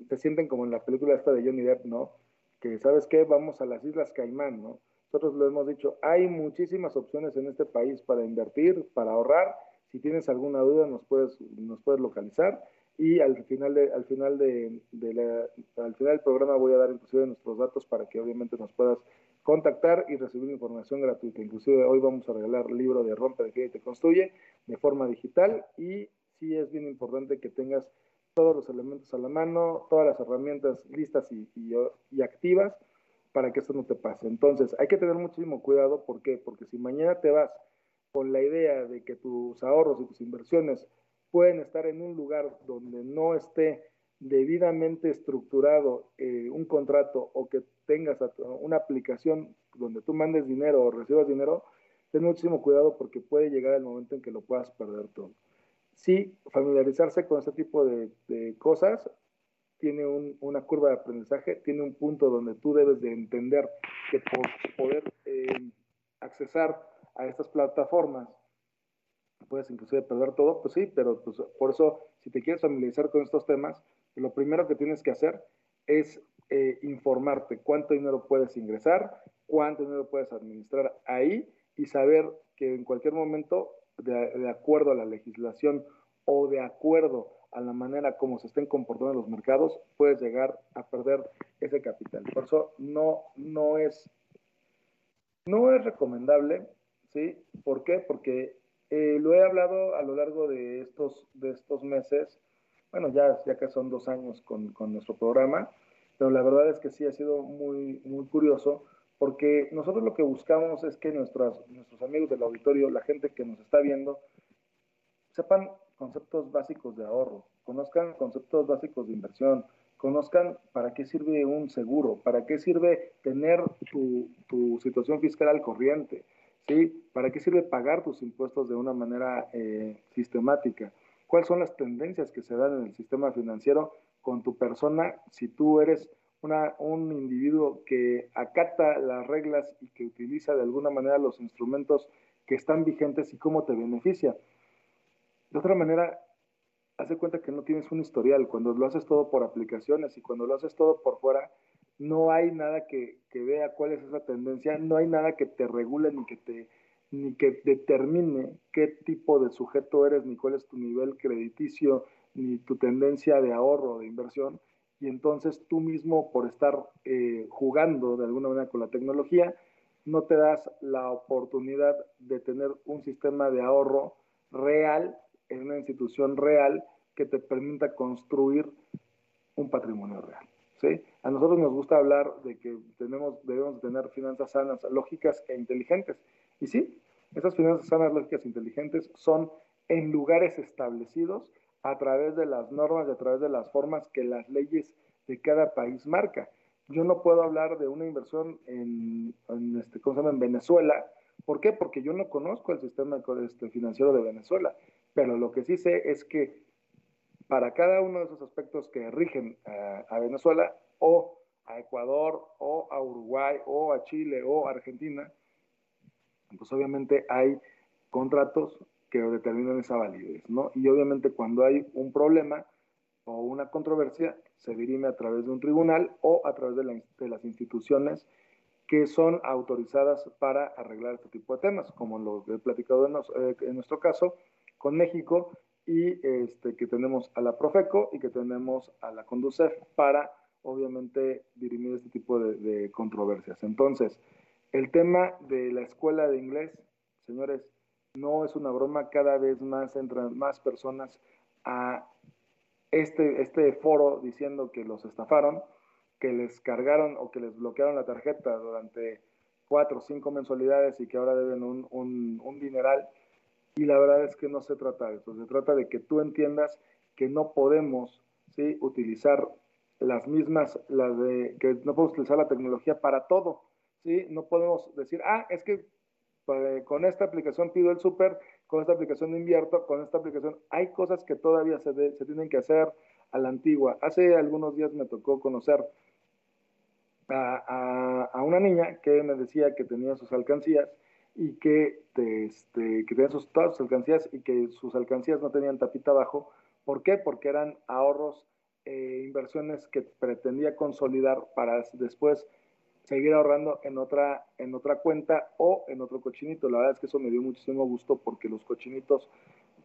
te sienten como en la película esta de Johnny Depp, ¿no? Que, ¿sabes qué? Vamos a las Islas Caimán, ¿no? Nosotros lo hemos dicho, hay muchísimas opciones en este país para invertir, para ahorrar. Si tienes alguna duda, nos puedes, nos puedes localizar y al final de, al final de, al final del programa voy a dar inclusive nuestros datos para que obviamente nos puedas contactar y recibir información gratuita. Inclusive hoy vamos a regalar libro de Rompe de y te construye de forma digital y sí es bien importante que tengas todos los elementos a la mano, todas las herramientas listas y, y, activas para que esto no te pase. Entonces, hay que tener muchísimo cuidado. ¿Por qué? Porque si mañana te vas con la idea de que tus ahorros y tus inversiones pueden estar en un lugar donde no esté debidamente estructurado eh, un contrato o que tengas una aplicación donde tú mandes dinero o recibas dinero, ten muchísimo cuidado porque puede llegar el momento en que lo puedas perder todo. Sí, familiarizarse con este tipo de, cosas tiene una curva de aprendizaje, tiene un punto donde tú debes de entender que por poder eh, accesar a estas plataformas puedes inclusive perder todo, pues sí, pero pues, por eso, si te quieres familiarizar con estos temas, lo primero que tienes que hacer es eh, informarte cuánto dinero puedes ingresar, cuánto dinero puedes administrar ahí y saber que en cualquier momento, de, acuerdo a la legislación o de acuerdo a la manera como se estén comportando los mercados, puedes llegar a perder ese capital. Por eso no, no, es, no es recomendable, ¿sí? ¿Por qué? Porque eh, lo he hablado a lo largo de estos, de estos meses. Bueno, ya, ya que son dos años con, con nuestro programa, pero la verdad es que sí ha sido muy, muy curioso porque nosotros lo que buscamos es que nuestras, nuestros amigos del auditorio, la gente que nos está viendo, sepan conceptos básicos de ahorro, conozcan conceptos básicos de inversión, conozcan para qué sirve un seguro, para qué sirve tener tu, tu situación fiscal al corriente, ¿Para qué sirve pagar tus impuestos de una manera eh, sistemática? ¿Cuáles son las tendencias que se dan en el sistema financiero con tu persona si tú eres una, un individuo que acata las reglas y que utiliza de alguna manera los instrumentos que están vigentes y cómo te beneficia? De otra manera, haz de cuenta que no tienes un historial. Cuando lo haces todo por aplicaciones y cuando lo haces todo por fuera, no hay nada que, que vea cuál es esa tendencia, no hay nada que te regule ni que te ni que determine qué tipo de sujeto eres, ni cuál es tu nivel crediticio, ni tu tendencia de ahorro, de inversión. Y entonces tú mismo, por estar eh, jugando de alguna manera con la tecnología, no te das la oportunidad de tener un sistema de ahorro real en una institución real que te permita construir un patrimonio real. ¿Sí? A nosotros nos gusta hablar de que tenemos, debemos tener finanzas sanas, lógicas e inteligentes. Y sí, esas finanzas sanas, lógicas e inteligentes son en lugares establecidos a través de las normas y a través de las formas que las leyes de cada país marca. Yo no puedo hablar de una inversión en, este, ¿cómo se llama? en Venezuela. ¿Por qué? Porque yo no conozco el sistema este, financiero de Venezuela. Pero lo que sí sé es que para cada uno de esos aspectos que rigen a, Venezuela o a Ecuador o a Uruguay o a Chile o a Argentina, pues obviamente hay contratos que determinan esa validez, ¿no? Y obviamente cuando hay un problema o una controversia, se dirime a través de un tribunal o a través de, las instituciones que son autorizadas para arreglar este tipo de temas, como lo he platicado en, eh, en nuestro caso, con México y este, que tenemos a la Profeco y que tenemos a la Conducef para, obviamente, dirimir este tipo de, controversias. Entonces, el tema de la escuela de inglés, señores, no es una broma, cada vez más entran más personas a este, este foro diciendo que los estafaron, que les cargaron o que les bloquearon la tarjeta durante cuatro o cinco mensualidades y que ahora deben un, un, un dineral y la verdad es que no se trata de eso, se trata de que tú entiendas que no podemos ¿sí? utilizar las mismas, las de, que no podemos utilizar la tecnología para todo. ¿sí? No podemos decir, ah, es que pues, con esta aplicación pido el súper, con esta aplicación invierto, con esta aplicación. Hay cosas que todavía se, se tienen que hacer a la antigua. Hace algunos días me tocó conocer a, a, una niña que me decía que tenía sus alcancías y que, este, que tenían sus, todas sus alcancías y que sus alcancías no tenían tapita abajo. ¿Por qué? Porque eran ahorros, e inversiones que pretendía consolidar para después seguir ahorrando en otra, en otra cuenta o en otro cochinito. La verdad es que eso me dio muchísimo gusto porque los cochinitos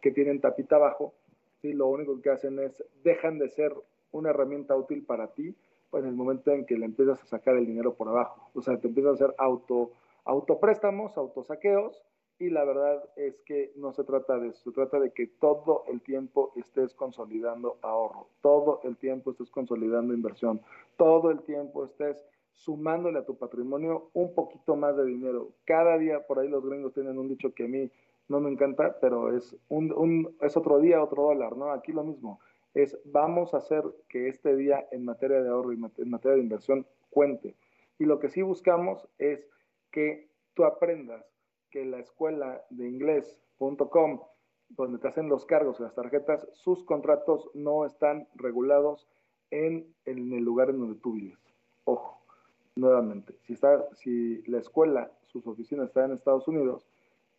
que tienen tapita abajo, ¿sí? lo único que hacen es, dejan de ser una herramienta útil para ti pues, en el momento en que le empiezas a sacar el dinero por abajo. O sea, te empiezas a hacer auto autopréstamos, autosaqueos, y la verdad es que no se trata de eso, se trata de que todo el tiempo estés consolidando ahorro, todo el tiempo estés consolidando inversión, todo el tiempo estés sumándole a tu patrimonio un poquito más de dinero. Cada día, por ahí los gringos tienen un dicho que a mí no me encanta, pero es, un, es otro día, otro dólar, ¿no? Aquí lo mismo, es vamos a hacer que este día en materia de ahorro y en materia de inversión cuente. Y lo que sí buscamos es que tú aprendas que la escuela de inglés.com, donde te hacen los cargos y las tarjetas, sus contratos no están regulados en, en, el lugar en donde tú vives. Ojo, nuevamente, si, está, si la escuela, sus oficinas están en Estados Unidos,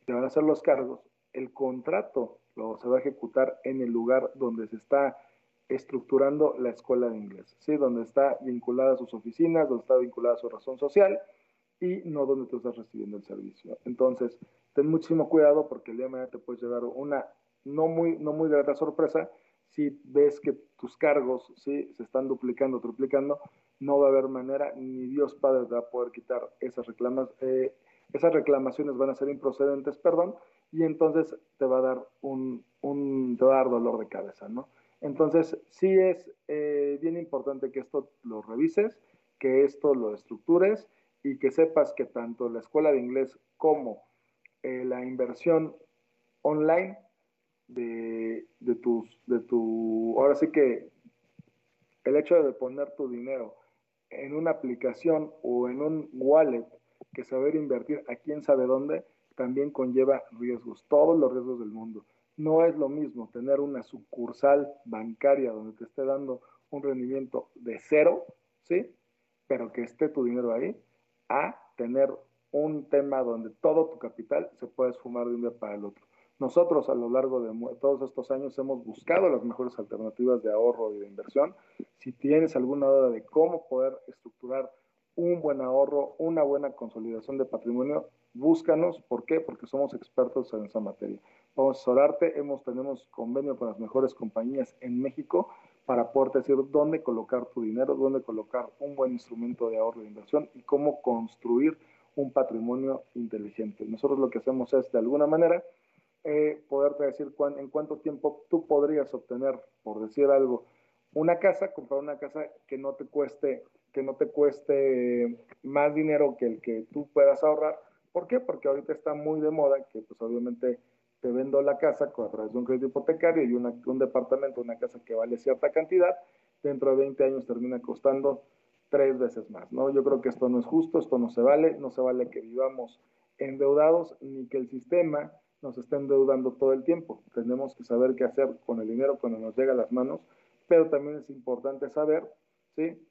te van a hacer los cargos, el contrato lo, se va a ejecutar en el lugar donde se está estructurando la escuela de inglés, ¿sí? donde está vinculada a sus oficinas, donde está vinculada a su razón social, y no donde tú estás recibiendo el servicio. Entonces, ten muchísimo cuidado porque el día de mañana te puedes llevar una no muy, no muy grata sorpresa si ves que tus cargos ¿sí? se están duplicando, triplicando, no va a haber manera, ni Dios Padre te va a poder quitar esas, reclamas, eh, esas reclamaciones, van a ser improcedentes, perdón, y entonces te va a dar un, un, te va a dar dolor de cabeza, ¿no? Entonces, sí es eh, bien importante que esto lo revises, que esto lo estructures y que sepas que tanto la escuela de inglés como eh, la inversión online de, de, tus, de tu, ahora sí que el hecho de poner tu dinero en una aplicación o en un wallet que saber invertir a quién sabe dónde, también conlleva riesgos, todos los riesgos del mundo. No es lo mismo tener una sucursal bancaria donde te esté dando un rendimiento de cero, ¿sí? Pero que esté tu dinero ahí, a tener un tema donde todo tu capital se puede esfumar de un día para el otro. Nosotros a lo largo de todos estos años hemos buscado las mejores alternativas de ahorro y de inversión. Si tienes alguna duda de cómo poder estructurar un buen ahorro, una buena consolidación de patrimonio, búscanos. ¿Por qué? Porque somos expertos en esa materia. Vamos a asesorarte, hemos, tenemos convenio con las mejores compañías en México para poder decir dónde colocar tu dinero, dónde colocar un buen instrumento de ahorro e inversión y cómo construir un patrimonio inteligente. Nosotros lo que hacemos es, de alguna manera, eh, poderte decir en cuánto tiempo tú podrías obtener, por decir algo, una casa, comprar una casa que no te cueste, que no te cueste más dinero que el que tú puedas ahorrar. ¿Por qué? Porque ahorita está muy de moda que pues obviamente te vendo la casa a través de un crédito hipotecario y un departamento, una casa que vale cierta cantidad, dentro de 20 años termina costando tres veces más, ¿no? Yo creo que esto no es justo, esto no se vale, no se vale que vivamos endeudados ni que el sistema nos esté endeudando todo el tiempo. Tenemos que saber qué hacer con el dinero cuando nos llega a las manos, pero también es importante saber, ¿sí?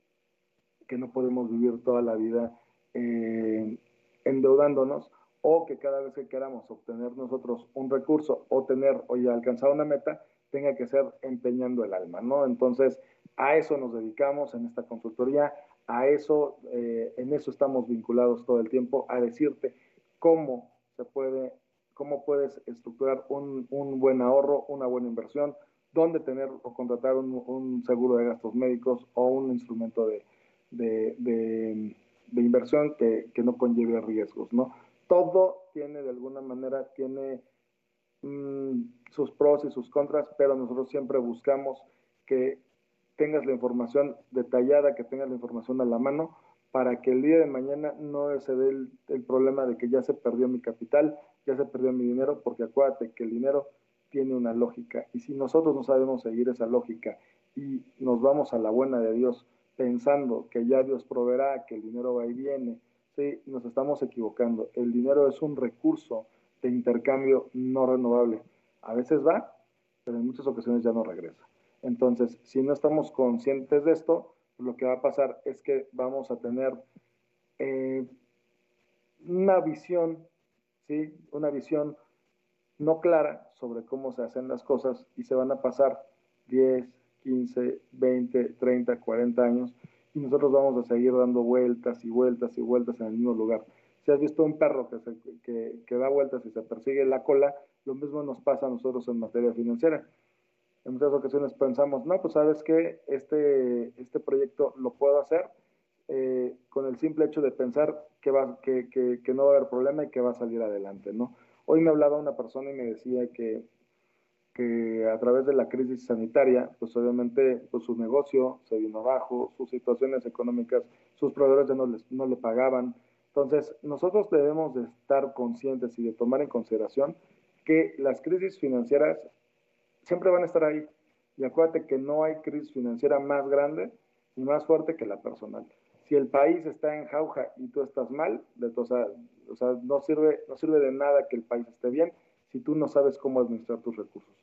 Que no podemos vivir toda la vida eh, endeudándonos o que cada vez que queramos obtener nosotros un recurso o tener o ya alcanzar una meta, tenga que ser empeñando el alma, ¿no? Entonces, a eso nos dedicamos en esta consultoría, a eso, eh, en eso estamos vinculados todo el tiempo, a decirte cómo se puede cómo puedes estructurar un, un, buen ahorro, una buena inversión, dónde tener o contratar un, un seguro de gastos médicos o un instrumento de, de, de, inversión que, que, no conlleve riesgos, ¿no? Todo tiene, de alguna manera, tiene mmm, sus pros y sus contras, pero nosotros siempre buscamos que tengas la información detallada, que tengas la información a la mano, para que el día de mañana no se dé el, el problema de que ya se perdió mi capital, ya se perdió mi dinero, porque acuérdate que el dinero tiene una lógica. Y si nosotros no sabemos seguir esa lógica y nos vamos a la buena de Dios pensando que ya Dios proveerá, que el dinero va y viene, sí, nos estamos equivocando. El dinero es un recurso de intercambio no renovable. A veces va, pero en muchas ocasiones ya no regresa. Entonces, si no estamos conscientes de esto, lo que va a pasar es que vamos a tener eh, una visión ¿sí? Una visión no clara sobre cómo se hacen las cosas y se van a pasar 10, 15, 20, 30, 40 años y nosotros vamos a seguir dando vueltas y vueltas y vueltas en el mismo lugar. Si has visto un perro que, se, que, da vueltas y se persigue la cola, lo mismo nos pasa a nosotros en materia financiera. En muchas ocasiones pensamos, no, pues sabes que este, este proyecto lo puedo hacer, eh, con el simple hecho de pensar que, va, que, que, que, no va a haber problema y que va a salir adelante, ¿no? Hoy me hablaba una persona y me decía que, que a través de la crisis sanitaria, pues obviamente pues su negocio se vino abajo, sus situaciones económicas, sus proveedores ya no, les, no le pagaban. Entonces, nosotros debemos de estar conscientes y de tomar en consideración que las crisis financieras siempre van a estar ahí. Y acuérdate que no hay crisis financiera más grande y más fuerte que la personal si el país está en jauja y tú estás mal, o, sea, o sea, no, sirve, no sirve de nada que el país esté bien si tú no sabes cómo administrar tus recursos.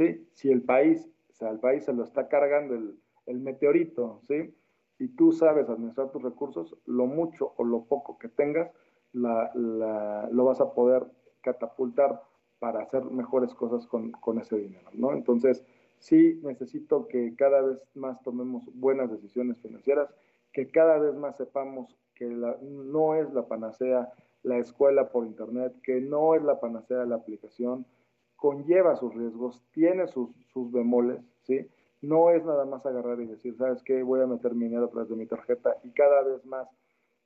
¿Sí? Si el país, o sea, el país se lo está cargando el, meteorito, ¿sí? y tú sabes administrar tus recursos, lo mucho o lo poco que tengas, la, lo vas a poder catapultar para hacer mejores cosas con, con ese dinero, ¿no? Entonces, sí necesito que cada vez más tomemos buenas decisiones financieras, que cada vez más sepamos que no es la panacea la escuela por internet, que no es la panacea la aplicación, conlleva sus riesgos, tiene sus, sus bemoles, ¿sí? No es nada más agarrar y decir, ¿sabes qué? Voy a meter mi dinero atrás de mi tarjeta y cada vez más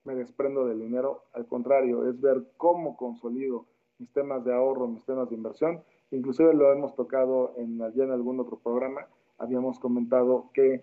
me desprendo del dinero. Al contrario, es ver cómo consolido mis temas de ahorro, mis temas de inversión. Inclusive lo hemos tocado en, ya en algún otro programa, habíamos comentado que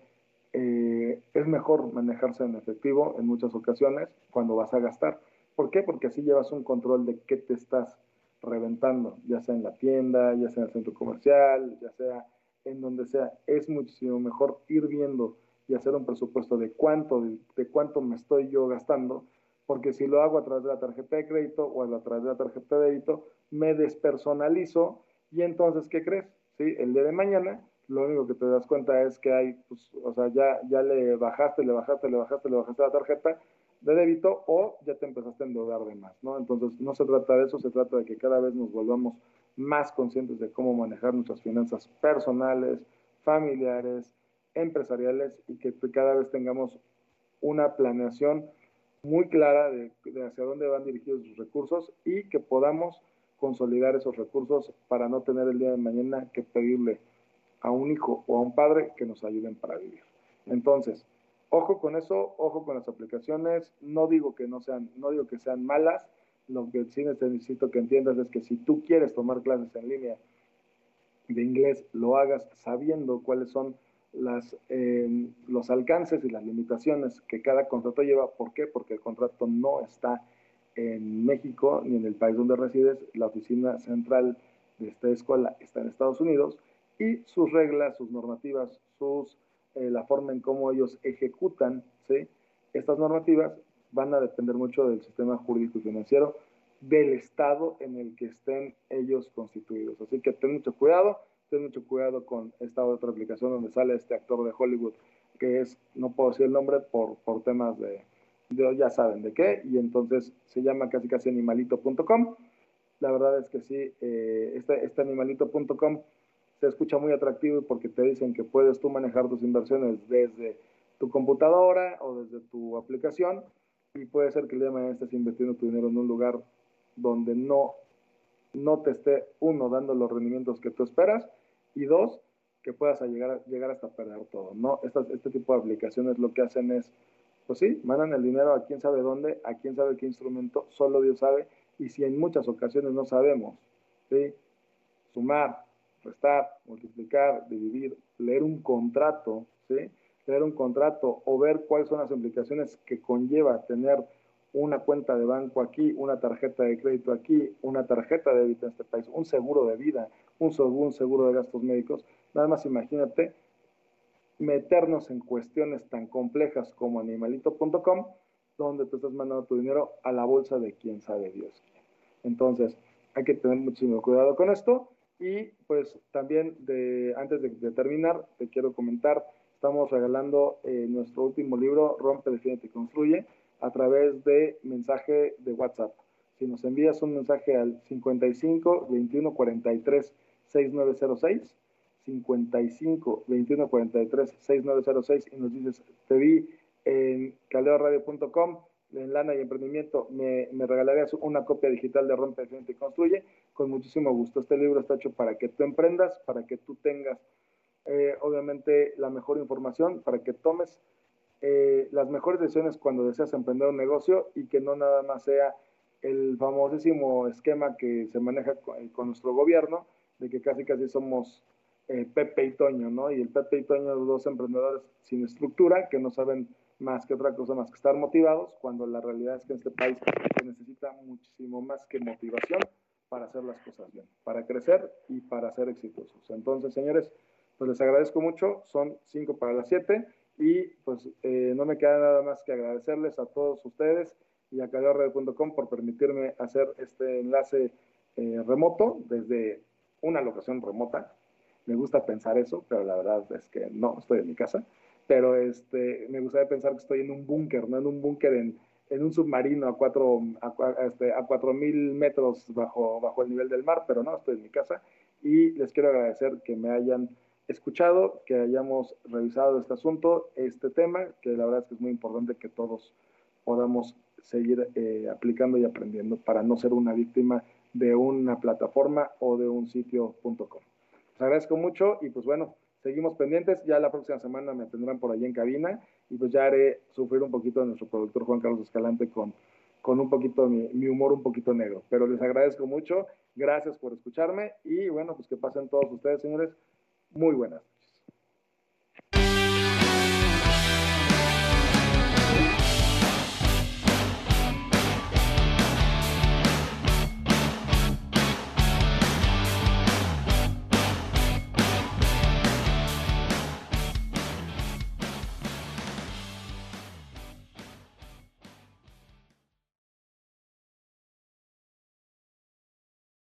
eh, es mejor manejarse en efectivo en muchas ocasiones cuando vas a gastar. ¿Por qué? Porque así llevas un control de qué te estás reventando, ya sea en la tienda, ya sea en el centro comercial, ya sea en donde sea. Es muchísimo mejor ir viendo y hacer un presupuesto de cuánto, de, cuánto me estoy yo gastando, porque si lo hago a través de la tarjeta de crédito o a través de la tarjeta de débito, me despersonalizo y entonces, ¿qué crees? ¿Sí? El día de mañana, lo único que te das cuenta es que hay, pues, o sea, ya, ya le bajaste, le bajaste, le bajaste, le bajaste la tarjeta de débito o ya te empezaste a endeudar de más, ¿no? Entonces, no se trata de eso, se trata de que cada vez nos volvamos más conscientes de cómo manejar nuestras finanzas personales, familiares, empresariales y que cada vez tengamos una planeación muy clara de, hacia dónde van dirigidos sus recursos y que podamos consolidar esos recursos para no tener el día de mañana que pedirle a un hijo o a un padre que nos ayuden para vivir. Entonces, ojo con eso, ojo con las aplicaciones. No digo que no sean, no digo que sean malas. Lo que sí necesito que entiendas es que si tú quieres tomar clases en línea de inglés, lo hagas sabiendo cuáles son eh, los alcances y las limitaciones que cada contrato lleva. ¿Por qué? Porque el contrato no está en México ni en el país donde resides. La oficina central de esta escuela está en Estados Unidos y sus reglas, sus normativas, sus, eh, la forma en cómo ellos ejecutan ¿sí? estas normativas van a depender mucho del sistema jurídico y financiero del estado en el que estén ellos constituidos. Así que ten mucho cuidado ten mucho cuidado con esta otra aplicación donde sale este actor de Hollywood, que es, no puedo decir el nombre por, por temas de, ya saben de qué, y entonces se llama casi casi animalito.com. La verdad es que sí, eh, este, este animalito.com se escucha muy atractivo porque te dicen que puedes tú manejar tus inversiones desde tu computadora o desde tu aplicación y puede ser que el día de mañana estés invirtiendo tu dinero en un lugar donde no, no te esté, uno, dando los rendimientos que tú esperas y dos, que puedas llegar, llegar hasta perder todo, ¿no? este tipo de aplicaciones lo que hacen es, pues sí, mandan el dinero a quién sabe dónde, a quién sabe qué instrumento, solo Dios sabe, y si en muchas ocasiones no sabemos. Sumar, restar, multiplicar, dividir, leer un contrato, ¿sí? Leer un contrato o ver cuáles son las implicaciones que conlleva tener una cuenta de banco aquí, una tarjeta de crédito aquí, una tarjeta de débito en este país, un seguro de vida, un seguro, de gastos médicos. Nada más imagínate meternos en cuestiones tan complejas como animalito.com, donde tú estás mandando tu dinero a la bolsa de quién sabe Dios. Entonces, hay que tener muchísimo cuidado con esto. Y pues también, de, antes de, terminar, te quiero comentar, estamos regalando eh, nuestro último libro, Rompe, Define Construye, a través de mensaje de WhatsApp. Si nos envías un mensaje al 55 21 43 6906, 55 21 43 6906 y nos dices, te vi en caldeoradio.com, en Lana y Emprendimiento, me, me, regalarías una copia digital de Rompe, Definiente y Construye. Con muchísimo gusto. Este libro está hecho para que tú emprendas, para que tú tengas, eh, obviamente, la mejor información, para que tomes eh, las mejores decisiones cuando deseas emprender un negocio y que no nada más sea el famosísimo esquema que se maneja con nuestro gobierno, de que casi casi somos eh, Pepe y Toño, ¿no? Y el Pepe y Toño, dos emprendedores sin estructura, que no saben más que otra cosa más que estar motivados, cuando la realidad es que en este país se necesita muchísimo más que motivación para hacer las cosas bien, para crecer y para ser exitosos. Entonces, señores, pues les agradezco mucho, son cinco para las siete y pues eh, no me queda nada más que agradecerles a todos ustedes y a calorred.com por permitirme hacer este enlace eh, remoto desde una locación remota. Me gusta pensar eso, pero la verdad es que no, estoy en mi casa. Pero este, me gustaría pensar que estoy en un búnker, no en un búnker en, en, un submarino a cuatro, a, este, a cuatro mil metros bajo, bajo el nivel del mar, pero no, estoy en mi casa. Y les quiero agradecer que me hayan escuchado, que hayamos revisado este asunto, este tema, que la verdad es que es muy importante que todos podamos seguir eh, aplicando y aprendiendo para no ser una víctima de una plataforma o de un sitio.com. Les agradezco mucho y pues bueno, seguimos pendientes. Ya la próxima semana me tendrán por allí en cabina y pues ya haré sufrir un poquito a nuestro productor Juan Carlos Escalante con, con un poquito mi, mi humor un poquito negro. Pero les agradezco mucho. Gracias por escucharme y bueno, pues que pasen todos ustedes, señores. Muy buenas.